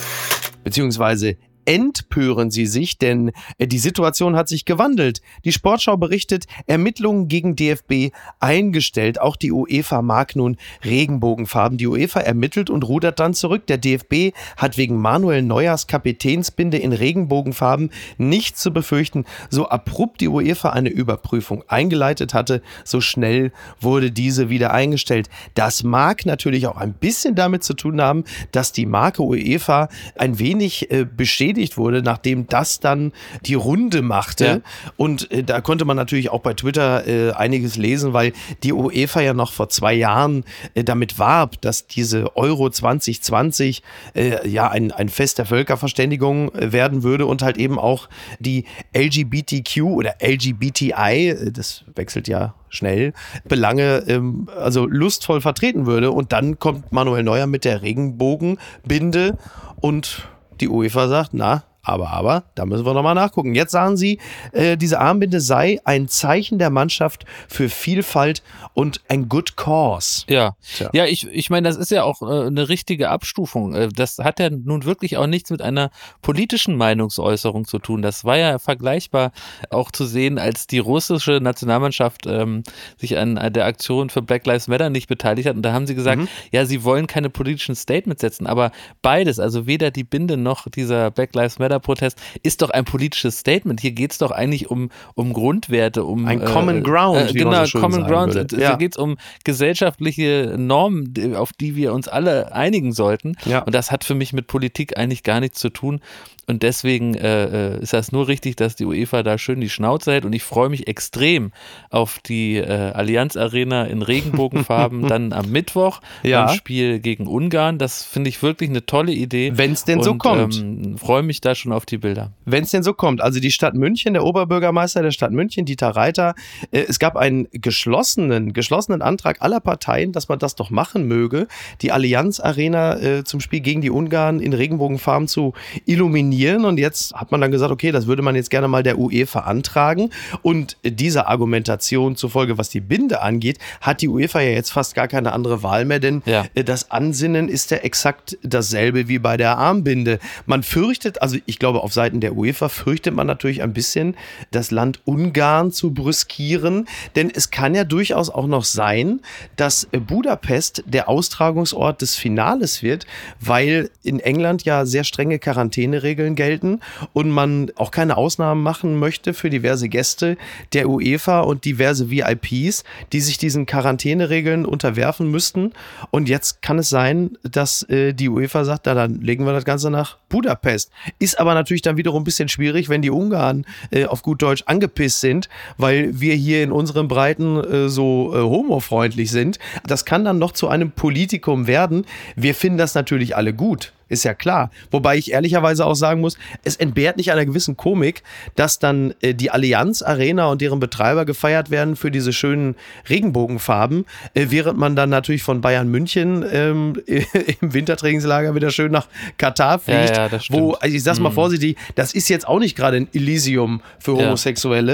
beziehungsweise empören sie sich, denn äh, die Situation hat sich gewandelt. Die Sportschau berichtet, Ermittlungen gegen DFB eingestellt. Auch die UEFA mag nun Regenbogenfarben. Die UEFA ermittelt und rudert dann zurück. Der DFB hat wegen Manuel Neuers Kapitänsbinde in Regenbogenfarben nichts zu befürchten. So abrupt die UEFA eine Überprüfung eingeleitet hatte, so schnell wurde diese wieder eingestellt. Das mag natürlich auch ein bisschen damit zu tun haben, dass die Marke UEFA ein wenig äh, beschädigt bestätigt wurde, nachdem das dann die Runde machte. Ja. Und äh, da konnte man natürlich auch bei Twitter äh, einiges lesen, weil die UEFA ja noch vor zwei Jahren äh, damit warb, dass diese Euro 2020 äh, ja ein, ein Fest der Völkerverständigung äh, werden würde und halt eben auch die LGBTQ oder LGBTI, äh, das wechselt ja schnell, Belange ähm, also lustvoll vertreten würde. Und dann kommt Manuel Neuer mit der Regenbogenbinde und die UEFA sagt, na, aber, aber, da müssen wir nochmal nachgucken. Jetzt sagen sie, äh, diese Armbinde sei ein Zeichen der Mannschaft für Vielfalt und ein Good Cause. Ja, Tja. ja, ich, ich meine, das ist ja auch äh, eine richtige Abstufung. Äh, Das hat ja nun wirklich auch nichts mit einer politischen Meinungsäußerung zu tun. Das war ja vergleichbar auch zu sehen, als die russische Nationalmannschaft ähm, sich an an der Aktion für Black Lives Matter nicht beteiligt hat. Und da haben sie gesagt, ja, sie wollen keine politischen Statements setzen, aber beides, also weder die Binde noch dieser Black Lives Matter Protest, ist doch ein politisches Statement. Hier geht es doch eigentlich um, um Grundwerte, um Ein Common Ground, Äh, genau, so Common Ground. würde. Hier Ja. geht es um gesellschaftliche Normen, auf die wir uns alle einigen sollten. Ja. Und das hat für mich mit Politik eigentlich gar nichts zu tun. Und deswegen äh, äh, ist das nur richtig, dass die UEFA da schön die Schnauze hält. Und ich freue mich extrem auf die äh, Allianz Arena in Regenbogenfarben [laughs] dann am Mittwoch Ja. beim Spiel gegen Ungarn. Das finde ich wirklich eine tolle Idee. Wenn es denn so Und, kommt. Ähm, freue mich da schon auf die Bilder. Wenn es denn so kommt. Also die Stadt München, der Oberbürgermeister der Stadt München, Dieter Reiter, äh, es gab einen geschlossenen, geschlossenen Antrag aller Parteien, dass man das doch machen möge, die Allianz Arena äh, zum Spiel gegen die Ungarn in Regenbogenfarben zu illuminieren. Und jetzt hat man dann gesagt, okay, das würde man jetzt gerne mal der UEFA antragen. Und dieser Argumentation zufolge, was die Binde angeht, hat die UEFA ja jetzt fast gar keine andere Wahl mehr, denn Ja. äh, das Ansinnen ist ja exakt dasselbe wie bei der Armbinde. Man fürchtet, also ich glaube, auf Seiten der UEFA fürchtet man natürlich ein bisschen, das Land Ungarn zu brüskieren, denn es kann ja durchaus auch noch sein, dass Budapest der Austragungsort des Finales wird, weil in England ja sehr strenge Quarantäneregeln gelten und man auch keine Ausnahmen machen möchte für diverse Gäste der UEFA und diverse VIPs, die sich diesen Quarantäneregeln unterwerfen müssten. Und jetzt kann es sein, dass äh, die UEFA sagt, na, dann legen wir das Ganze nach Budapest. Ist aber natürlich dann wiederum ein bisschen schwierig, wenn die Ungarn äh, auf gut Deutsch angepisst sind, weil wir hier in unseren Breiten äh, so äh, homofreundlich sind. Das kann dann noch zu einem Politikum werden. Wir finden das natürlich alle gut. Ist ja klar. Wobei ich ehrlicherweise auch sagen muss, es entbehrt nicht einer gewissen Komik, dass dann äh, die Allianz Arena und deren Betreiber gefeiert werden für diese schönen Regenbogenfarben, äh, während man dann natürlich von Bayern München ähm, [laughs] im Wintertrainingslager wieder schön nach Katar fliegt, Ja, ja, das wo, also ich sag's mal vorsichtig, das ist jetzt auch nicht gerade ein Elysium für Ja.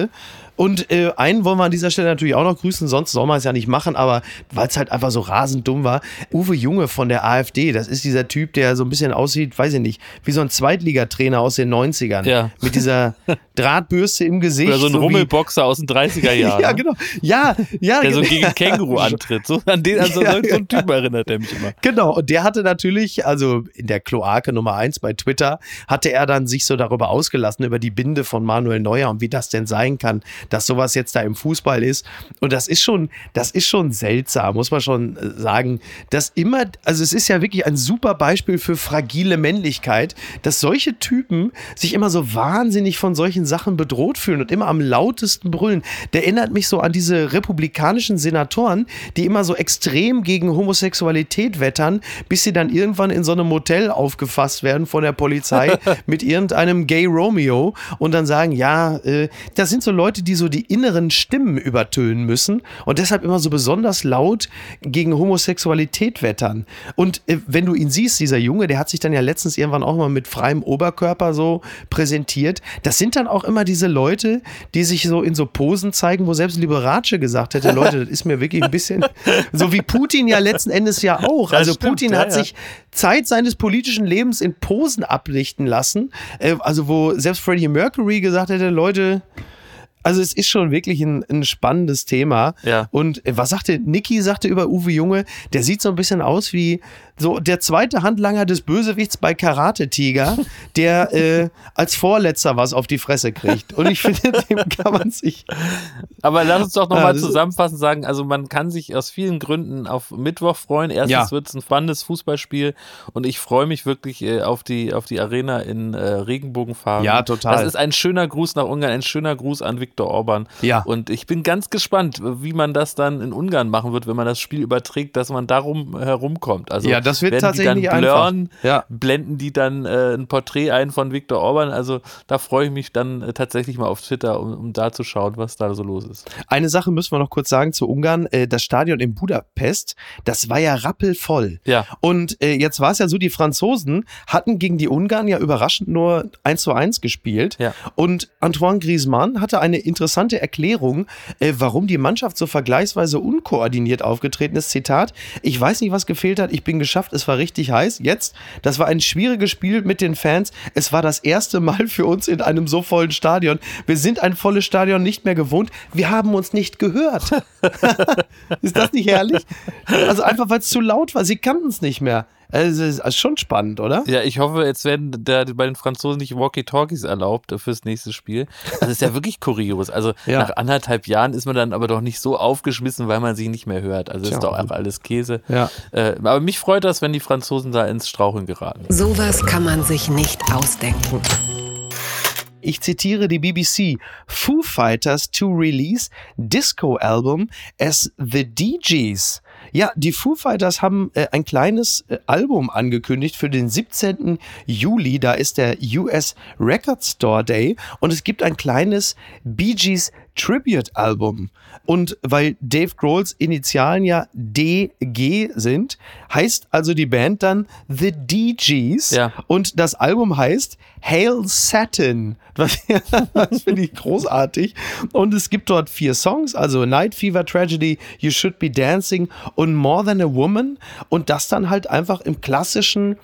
Und äh, einen wollen wir an dieser Stelle natürlich auch noch grüßen, sonst soll man es ja nicht machen, aber weil es halt einfach so rasend dumm war. Uwe Junge von der AfD, das ist dieser Typ, der so ein bisschen aussieht, weiß ich nicht, wie so ein Zweitligatrainer aus den 90ern. Ja. Mit dieser [laughs] Drahtbürste im Gesicht. Oder so ein wie- Rummelboxer aus den 30er Jahren. [laughs] Ja, genau. Ja, ja. Der so genau. gegen Känguru [laughs] antritt. So, an den, an so, Ja, so einen Typen erinnert er mich immer. Genau, und der hatte natürlich, also in der Kloake Nummer eins bei Twitter, hatte er dann sich so darüber ausgelassen, über die Binde von Manuel Neuer und wie das denn sein kann, dass sowas jetzt da im Fußball ist. Und das ist schon, das ist schon seltsam, muss man schon äh, sagen, dass immer, also es ist ja wirklich ein super Beispiel für fragile Männlichkeit, dass solche Typen sich immer so wahnsinnig von solchen Sachen bedroht fühlen und immer am lautesten brüllen. Der erinnert mich so an diese republikanischen Senatoren, die immer so extrem gegen Homosexualität wettern, bis sie dann irgendwann in so einem Motel aufgefasst werden von der Polizei [laughs] mit irgendeinem Gay Romeo und dann sagen, ja, äh, das sind so Leute, die so die inneren Stimmen übertönen müssen und deshalb immer so besonders laut gegen Homosexualität wettern. Und äh, wenn du ihn siehst, dieser Junge, der hat sich dann ja letztens irgendwann auch mal mit freiem Oberkörper so präsentiert. Das sind dann auch immer diese Leute, die sich so in so Posen zeigen, wo selbst Liberace gesagt hätte, Leute, das ist mir wirklich ein bisschen [laughs] so wie Putin ja letzten Endes ja auch. Das Also stimmt, Putin ja, hat ja. sich Zeit seines politischen Lebens in Posen ablichten lassen. Äh, also wo selbst Freddie Mercury gesagt hätte, Leute, Also es ist schon wirklich ein, ein spannendes Thema. Ja. Und äh, was sagte Niki sagte über Uwe Junge, der sieht so ein bisschen aus wie so der zweite Handlanger des Bösewichts bei Karate Tiger, [laughs] der äh, als Vorletzter was auf die Fresse kriegt. Und ich finde, dem kann man sich. Aber lass uns doch Ja, nochmal ist- zusammenfassend sagen, also man kann sich aus vielen Gründen auf Mittwoch freuen. Erstens Ja. wird es ein spannendes Fußballspiel und ich freue mich wirklich äh, auf, die, auf die Arena in äh, Regenbogenfarben. Ja, total. Das ist ein schöner Gruß nach Ungarn, ein schöner Gruß an Viktor Orban. Ja. Und ich bin ganz gespannt, wie man das dann in Ungarn machen wird, wenn man das Spiel überträgt, dass man darum herumkommt. Also Ja, das wird tatsächlich die dann einfach. blurren, Ja. blenden die dann äh, ein Porträt ein von Viktor Orban. Also da freue ich mich dann äh, tatsächlich mal auf Twitter, um, um da zu schauen, was da so los ist. Eine Sache müssen wir noch kurz sagen zu Ungarn. Äh, das Stadion in Budapest, das war ja rappelvoll. Ja. Und äh, jetzt war es ja so, die Franzosen hatten gegen die Ungarn ja überraschend nur 1 zu 1 gespielt. Ja. Und Antoine Griezmann hatte eine interessante Erklärung, äh, warum die Mannschaft so vergleichsweise unkoordiniert aufgetreten ist. Zitat, ich weiß nicht, was gefehlt hat, ich bin geschafft, es war richtig heiß. Jetzt, das war ein schwieriges Spiel mit den Fans. Es war das erste Mal für uns in einem so vollen Stadion. Wir sind ein volles Stadion nicht mehr gewohnt. Wir haben uns nicht gehört. [laughs] ist das nicht herrlich? Also einfach, weil es zu laut war. Sie kannten es nicht mehr. Also, es ist schon spannend, oder? Ja, ich hoffe, jetzt werden da bei den Franzosen nicht Walkie-Talkies erlaubt fürs nächste Spiel. Also ist ja wirklich kurios. Also [laughs] Ja. nach anderthalb Jahren ist man dann aber doch nicht so aufgeschmissen, weil man sich nicht mehr hört. Also Tja. ist doch auch alles Käse. Ja. Äh, aber mich freut das, wenn die Franzosen da ins Straucheln geraten. Sowas kann man sich nicht ausdenken. Ich zitiere die BBC. Foo Fighters to release Disco Album as the DJs. Ja, die Foo Fighters haben äh, ein kleines äh, Album angekündigt für den 17. Juli. Da ist der US Record Store Day und es gibt ein kleines Bee Gees Tribute Album. Und weil Dave Grohls Initialen ja DG sind, heißt also die Band dann The DGs. Ja. Und das Album heißt Hail Satin. Was, [laughs] das finde ich großartig. Und es gibt dort vier Songs, also Night Fever Tragedy, You Should Be Dancing und More Than a Woman. Und das dann halt einfach im klassischen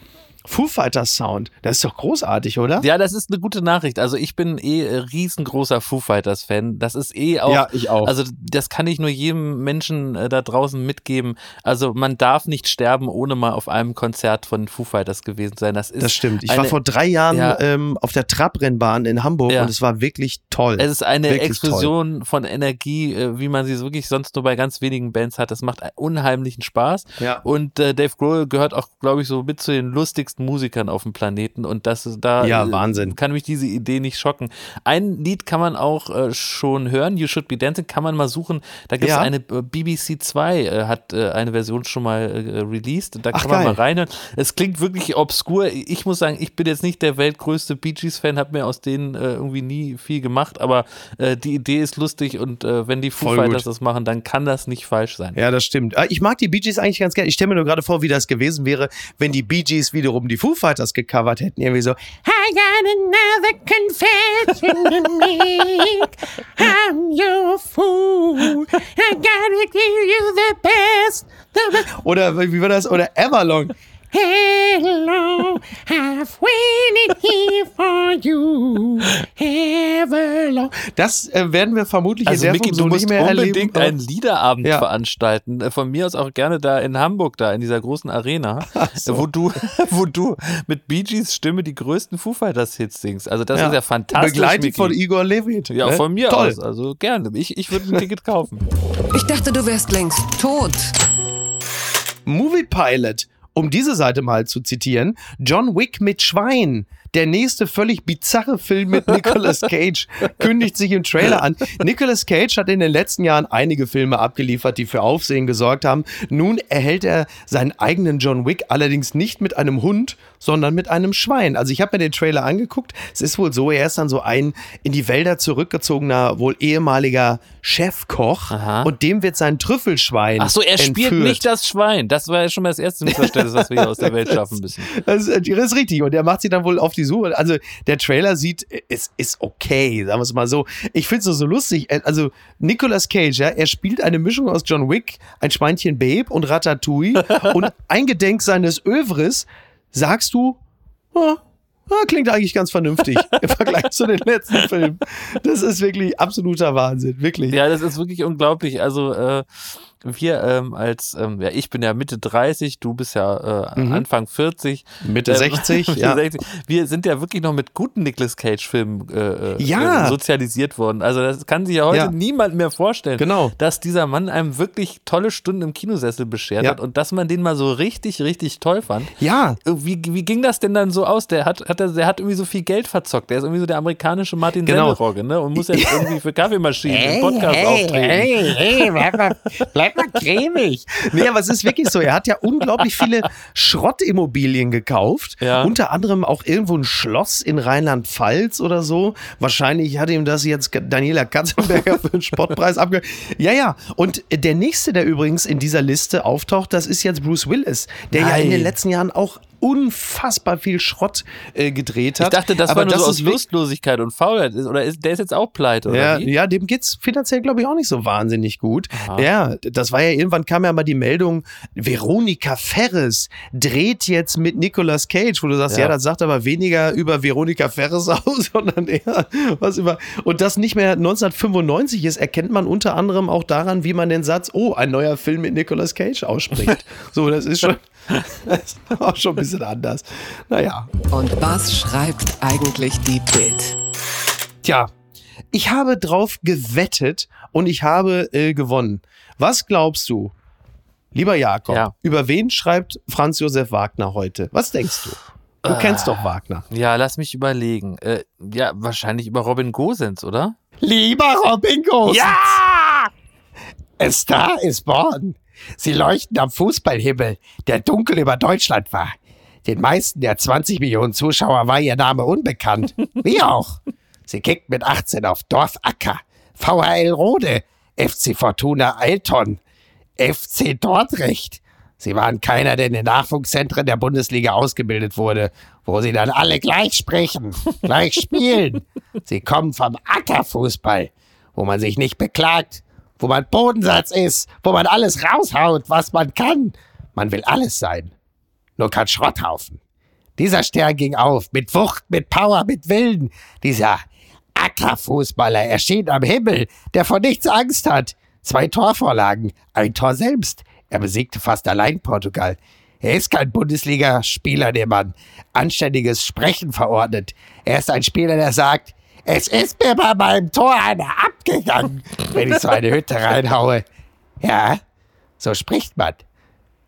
Foo Fighters Sound. Das ist doch großartig, oder? Ja, das ist eine gute Nachricht. Also ich bin eh äh, riesengroßer Foo Fighters Fan. Das ist eh auch. Ja, ich auch. Also das kann ich nur jedem Menschen äh, da draußen mitgeben. Also man darf nicht sterben, ohne mal auf einem Konzert von Foo Fighters gewesen sein. Das ist. Das stimmt. Ich eine, war vor drei Jahren Ja. ähm, auf der Trabrennbahn in Hamburg Ja. und es war wirklich toll. Es ist eine Wirklich Explosion von Energie, äh, wie man sie so wirklich sonst nur bei ganz wenigen Bands hat. Das macht unheimlichen Spaß. Ja. Und äh, Dave Grohl gehört auch, glaube ich, so mit zu den lustigsten Musikern auf dem Planeten. Und das ist da Ja, Wahnsinn. kann mich diese Idee nicht schocken. Ein Lied kann man auch äh, schon hören. You Should Be Dancing kann man mal suchen. Da gibt es Ja. eine äh, BBC 2 äh, hat äh, eine Version schon mal äh, released. Da Ach, kann man geil. mal reinhören. Es klingt wirklich obskur. Ich muss sagen, ich bin jetzt nicht der weltgrößte Bee Gees Fan, habe mir aus denen irgendwie nie viel gemacht, aber die Idee ist lustig und wenn die Foo Voll Fighters gut. das machen, dann kann das nicht falsch sein. Ja, das stimmt. Ah, Ich mag die Bee Gees eigentlich ganz gerne. Ich stelle mir nur gerade vor, wie das gewesen wäre, wenn die Bee Gees wiederum die Foo Fighters gecovert hätten. Irgendwie so, I got another confession to make. I'm your fool. I gotta give you the best. The best. Oder wie war das? Oder Everlong. Hello, I've waited here for you. Everlong. Das äh, werden wir vermutlich Also in der Micky, Form du so musst nicht mehr unbedingt erleben. einen Liederabend Ja. veranstalten. Äh, Von mir aus auch gerne da in Hamburg, da in dieser großen Arena, so. äh, wo du, [laughs] wo du mit Bee Gees Stimme die größten Foo Fighters Hits singst. Also das Ja. ist ja fantastisch. Begleitet Micky. von Igor Levit. Ja, ne? von mir Toll. aus. Also gerne. Ich, ich würde ein Ticket kaufen. Ich dachte, du wärst längst tot. Movie Pilot, um diese Seite mal zu zitieren, John Wick mit Schwein. Der nächste völlig bizarre Film mit Nicolas [laughs] Cage kündigt sich im Trailer an. Nicolas Cage hat in den letzten Jahren einige Filme abgeliefert, die für Aufsehen gesorgt haben. Nun erhält er seinen eigenen John Wick allerdings nicht mit einem Hund, sondern mit einem Schwein. Also ich habe mir den Trailer angeguckt. Es ist wohl so, er ist dann so ein in die Wälder zurückgezogener, wohl ehemaliger Chefkoch Aha. und dem wird sein Trüffelschwein Ach so, er spielt entführt. nicht das Schwein. Das war ja schon mal das erste Missverständnis, was wir hier aus der Welt [laughs] schaffen müssen. Das ist, das ist richtig. Und er macht sich dann wohl auf die Suche. Also der Trailer sieht, es ist okay, sagen wir es mal so. Ich finde es so, so lustig. Also Nicolas Cage, ja, er spielt eine Mischung aus John Wick, ein Schweinchen Babe und Ratatouille. [laughs] und eingedenk seines Övres sagst du, oh, ah, klingt eigentlich ganz vernünftig [laughs] im Vergleich zu den letzten Filmen. Das ist wirklich absoluter Wahnsinn, wirklich. Ja, das ist wirklich unglaublich. Also äh, wir ähm, als, ähm, ja, ich bin ja Mitte 30, du bist ja äh, Mhm. Anfang 40. Mitte Ähm, [laughs] 60, Mitte ja. 60. Wir sind ja wirklich noch mit guten Nicolas Cage-Filmen äh, äh, Ja. äh, sozialisiert worden. Also das kann sich ja heute Ja. niemand mehr vorstellen, Genau. dass dieser Mann einem wirklich tolle Stunden im Kinosessel beschert Ja. hat und dass man den mal so richtig, richtig toll fand. Ja, Wie, wie ging das denn dann so aus? Der hat, hat, er- der hat irgendwie so viel Geld verzockt. Der ist irgendwie so der amerikanische Martin Genau. Semmelrogge, ne? Und muss jetzt [laughs] irgendwie für Kaffeemaschinen im Podcast auftreten. hey, hey, bleib mal, bleib mal cremig. Nee, aber es ist wirklich so. Er hat ja unglaublich viele Schrottimmobilien gekauft. Ja. Unter anderem auch irgendwo ein Schloss in Rheinland-Pfalz oder so. Wahrscheinlich hat ihm das jetzt Daniela Katzenberger [laughs] für einen Spottpreis abge... Ja, ja. Und der nächste, der übrigens in dieser Liste auftaucht, das ist jetzt Bruce Willis, der ja in Nein. den letzten Jahren auch unfassbar viel Schrott äh, gedreht Ich hat. dachte, das Aber war nur so aus Lustlosigkeit und Faulheit. Ist- Oder ist, der ist jetzt auch pleite, oder Ja, wie? ja, dem geht's finanziell, glaube ich, auch nicht so wahnsinnig gut. Aha. Ja, das war ja irgendwann kam ja mal die Meldung, Veronika Ferres dreht jetzt mit Nicolas Cage, wo du sagst, ja, Ja. das sagt aber weniger über Veronika Ferres [laughs] aus, sondern eher was über. Und das nicht mehr 1995 ist, erkennt man unter anderem auch daran, wie man den Satz, oh, ein neuer Film mit Nicolas Cage ausspricht. [laughs] so, das ist schon, das ist auch schon ein bisschen anders. Naja, Und was schreibt eigentlich die Bild? Tja, ich habe drauf gewettet und ich habe äh, gewonnen. Was glaubst du, lieber Jakob, Ja. über wen schreibt Franz Josef Wagner heute? Was denkst du? Du kennst doch Wagner. Ja, lass mich überlegen. Äh, ja, wahrscheinlich über Robin Gosens, oder? Lieber Robin Gosens. Ja! A Star ist born. Sie leuchten am Fußballhimmel, der dunkel über Deutschland war. Den meisten der 20 Millionen Zuschauer war ihr Name unbekannt. [laughs] Wie auch. Sie kickt mit 18 auf Dorf Acker, VHL Rode, FC Fortuna Eilton, FC Dordrecht. Sie waren keiner, der in den Nachwuchszentren der Bundesliga ausgebildet wurde, wo sie dann alle gleich sprechen, gleich spielen. [laughs] Sie kommen vom Ackerfußball, wo man sich nicht beklagt, wo man Bodensatz ist, wo man alles raushaut, was man kann. Man will alles sein, nur kein Schrotthaufen. Dieser Stern ging auf, mit Wucht, mit Power, mit Willen. Dieser Ackerfußballer erschien am Himmel, der vor nichts Angst hat. Zwei Torvorlagen, ein Tor selbst. Er besiegte fast allein Portugal. Er ist kein Bundesligaspieler, der man anständiges Sprechen verordnet. Er ist ein Spieler, der sagt, es ist mir bei meinem Tor einer abgegangen, wenn ich so eine Hütte reinhaue. Ja, so spricht man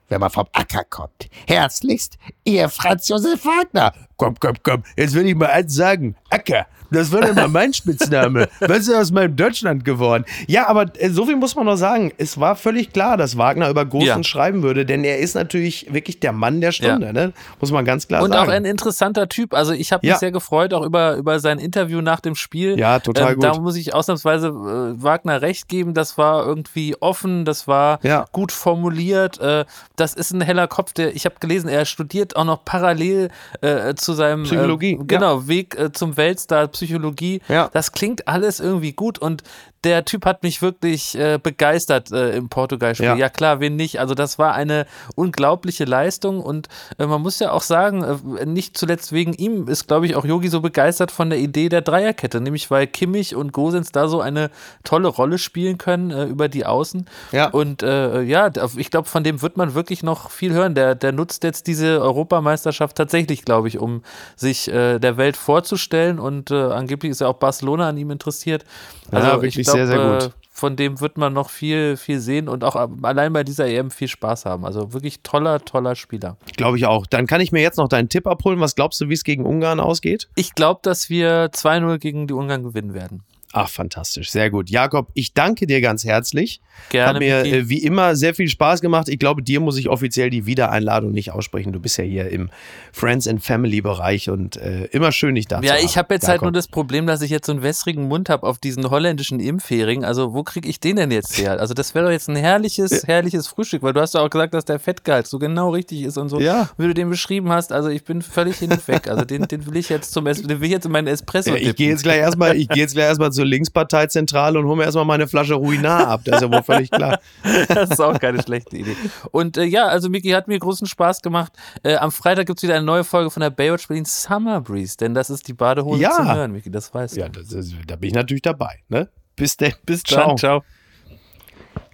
wenn man vom Acker kommt. Herzlichst, Ihr Franz Josef Wagner. Komm, komm, komm, jetzt will ich mal eins sagen. Acker, das war mal mein [laughs] Spitzname. Was ist aus meinem Deutschland geworden? Ja, aber äh, so viel muss man noch sagen. Es war völlig klar, dass Wagner über Gosens Ja. schreiben würde, denn er ist natürlich wirklich der Mann der Stunde, Ja. ne? Muss man ganz klar Und sagen. auch ein interessanter Typ. Also ich habe Ja. mich sehr gefreut, auch über, über sein Interview nach dem Spiel. Ähm, Ja, total gut. Da muss ich ausnahmsweise äh, Wagner recht geben. Das war irgendwie offen, das war Ja. gut formuliert. Äh, das ist ein heller Kopf, der, ich habe gelesen, er studiert auch noch parallel äh, zu seinem Psychologie, Äh, genau, Weg äh, zum Weltstar Psychologie. Ja. Das klingt alles irgendwie gut und der Typ hat mich wirklich äh, begeistert äh, im Portugal-Spiel. Ja. Ja. klar, wen nicht. Also das war eine unglaubliche Leistung und äh, man muss ja auch sagen, äh, nicht zuletzt wegen ihm ist, glaube ich, auch Yogi so begeistert von der Idee der Dreierkette, nämlich weil Kimmich und Gosens da so eine tolle Rolle spielen können äh, über die Außen. Ja. Und äh, ja, ich glaube, von dem wird man wirklich noch viel hören. Der, der nutzt jetzt diese Europameisterschaft tatsächlich, glaube ich, um sich der Welt vorzustellen und angeblich ist ja auch Barcelona an ihm interessiert. Also Ja, wirklich ich glaub, sehr, sehr gut. Äh, von dem wird man noch viel, viel sehen und auch allein bei dieser EM viel Spaß haben. Also wirklich toller, toller Spieler. Glaube ich auch. Dann kann ich mir jetzt noch deinen Tipp abholen. Was glaubst du, wie es gegen Ungarn ausgeht? Ich glaube, dass wir 2-0 gegen die Ungarn gewinnen werden. Ach, fantastisch. Sehr gut. Jakob, ich danke dir ganz herzlich. Gerne, Hat mir äh, wie immer sehr viel Spaß gemacht. Ich glaube, dir muss ich offiziell die Wiedereinladung nicht aussprechen. Du bist ja hier im Friends and Family Bereich und äh, immer schön, dich da zu Ja, ich habe jetzt halt Jakob. nur das Problem, dass ich jetzt so einen wässrigen Mund habe auf diesen holländischen Impfhering. Also wo kriege ich den denn jetzt her? Also das wäre doch jetzt ein herrliches, herrliches Frühstück, weil du hast ja auch gesagt, dass der Fettgehalt so genau richtig ist und so. Ja. Wie du den beschrieben hast, also ich bin völlig hin und weg. Also den, den will ich jetzt zum den will ich jetzt in meinen Espresso Ja, ich gehe jetzt gleich erstmal, ich gehe jetzt gleich erstmal zur Linksparteizentrale und hole mir erstmal meine Flasche Ruinar ab. Das ist ja wohl völlig klar. [laughs] Das ist auch keine schlechte Idee. Und äh, ja, also Miki hat mir großen Spaß gemacht. Äh, am Freitag gibt es wieder eine neue Folge von der Baywatch Berlin Summer Breeze, denn das ist die Badehose Ja. zum Hören, Miki, das weißt du. Ja, das ist, da bin ich natürlich dabei. Ne? Bis denn. Bis dann, ciao.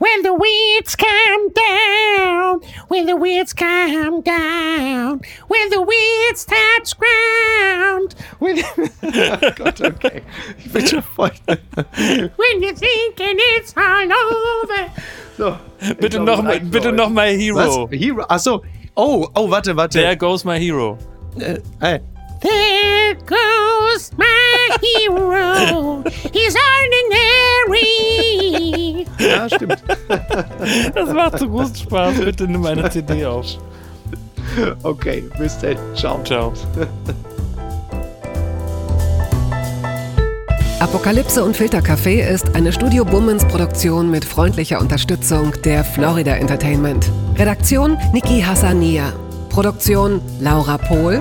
When the weeds come down, when the weeds come down, when the weeds touch ground, when, [laughs] Oh Gott, okay. Ich bin schon voll. when you're thinking it's all over. So. Bitte Ich noch, reicht bitte heute. noch My Hero. Was? Hero? Achso. Oh, oh, warte, warte. There goes my hero. äh, äh, There goes my hero. He's ordinary. [laughs] ja, stimmt. Das macht so großen Spaß. Bitte nimm eine CD auf. Okay, bis dann. Ciao. Ciao. Apokalypse und Filtercafé ist eine Studio Bummens Produktion mit freundlicher Unterstützung der Florida Entertainment. Redaktion Niki Hassania. Produktion Laura Pohl.